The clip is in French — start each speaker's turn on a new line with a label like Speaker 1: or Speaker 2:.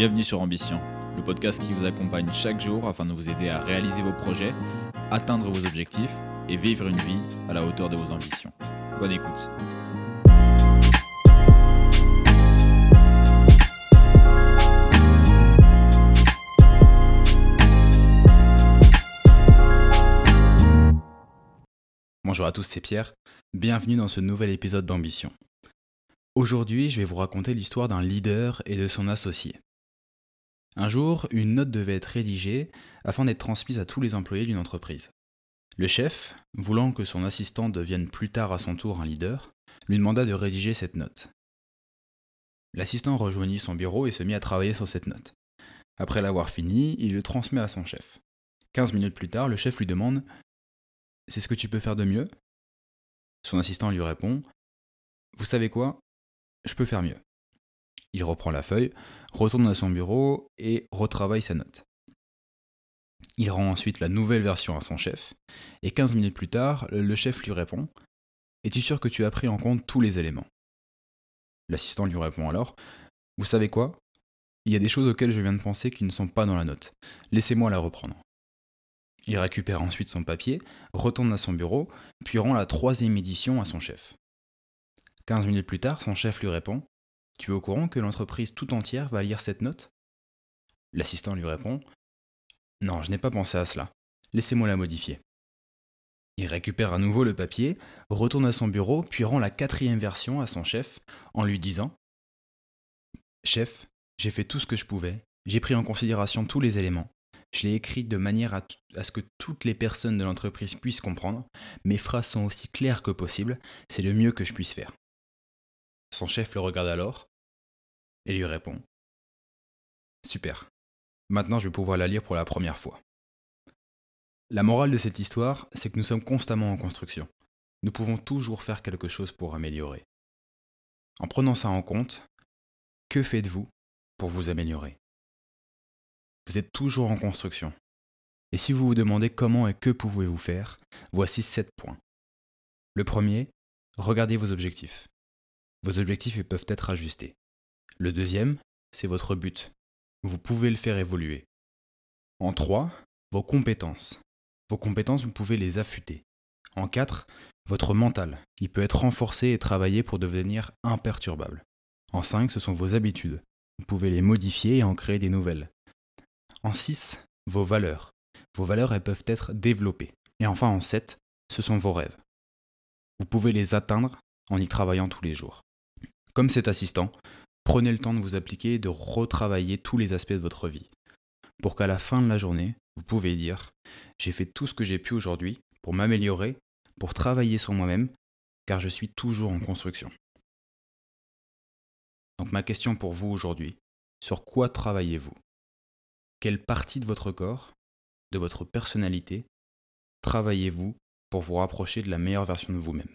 Speaker 1: Bienvenue sur Ambition, le podcast qui vous accompagne chaque jour afin de vous aider à réaliser vos projets, atteindre vos objectifs et vivre une vie à la hauteur de vos ambitions. Bonne écoute. Bonjour à tous, c'est Pierre. Bienvenue dans ce nouvel épisode d'Ambition. Aujourd'hui, je vais vous raconter l'histoire d'un leader et de son associé. Un jour, une note devait être rédigée afin d'être transmise à tous les employés d'une entreprise. Le chef, voulant que son assistant devienne plus tard à son tour un leader, lui demanda de rédiger cette note. L'assistant rejoignit son bureau et se mit à travailler sur cette note. Après l'avoir fini, il le transmet à son chef. Quinze minutes plus tard, le chef lui demande C'est ce que tu peux faire de mieux? Son assistant lui répond Vous savez quoi? Je peux faire mieux. Il reprend la feuille, retourne à son bureau et retravaille sa note. Il rend ensuite la nouvelle version à son chef, et 15 minutes plus tard, le chef lui répond Es-tu sûr que tu as pris en compte tous les éléments? L'assistant lui répond alors Vous savez quoi? Il y a des choses auxquelles je viens de penser qui ne sont pas dans la note. Laissez-moi la reprendre. Il récupère ensuite son papier, retourne à son bureau, puis rend la troisième édition à son chef. 15 minutes plus tard, son chef lui répond Tu es au courant que l'entreprise tout entière va lire cette note? L'assistant lui répond Non, je n'ai pas pensé à cela. Laissez-moi la modifier. Il récupère à nouveau le papier, retourne à son bureau, puis rend la quatrième version à son chef en lui disant Chef, j'ai fait tout ce que je pouvais, j'ai pris en considération tous les éléments, je l'ai écrit de manière à, à, ce que toutes les personnes de l'entreprise puissent comprendre, mes phrases sont aussi claires que possible, c'est le mieux que je puisse faire. Son chef le regarde alors et lui répond Super. Maintenant, je vais pouvoir la lire pour la première fois. La morale de cette histoire, c'est que nous sommes constamment en construction. Nous pouvons toujours faire quelque chose pour améliorer. En prenant ça en compte, que faites-vous pour vous améliorer? Vous êtes toujours en construction. Et si vous vous demandez comment et que pouvez-vous faire, voici sept points. Le premier, regardez vos objectifs. Vos objectifs peuvent être ajustés. Le deuxième, c'est votre but. Vous pouvez le faire évoluer. En trois, vos compétences. Vos compétences, vous pouvez les affûter. En quatre, votre mental. Il peut être renforcé et travaillé pour devenir imperturbable. En cinq, ce sont vos habitudes. Vous pouvez les modifier et en créer des nouvelles. En six, vos valeurs. Vos valeurs, elles peuvent être développées. Et enfin, en sept, ce sont vos rêves. Vous pouvez les atteindre en y travaillant tous les jours. Comme cet assistant, prenez le temps de vous appliquer et de retravailler tous les aspects de votre vie, pour qu'à la fin de la journée, vous pouvez dire j'ai fait tout ce que j'ai pu aujourd'hui pour m'améliorer, pour travailler sur moi-même, car je suis toujours en construction. Donc ma question pour vous aujourd'hui, sur quoi travaillez-vous? Quelle partie de votre corps, de votre personnalité, travaillez-vous pour vous rapprocher de la meilleure version de vous-même?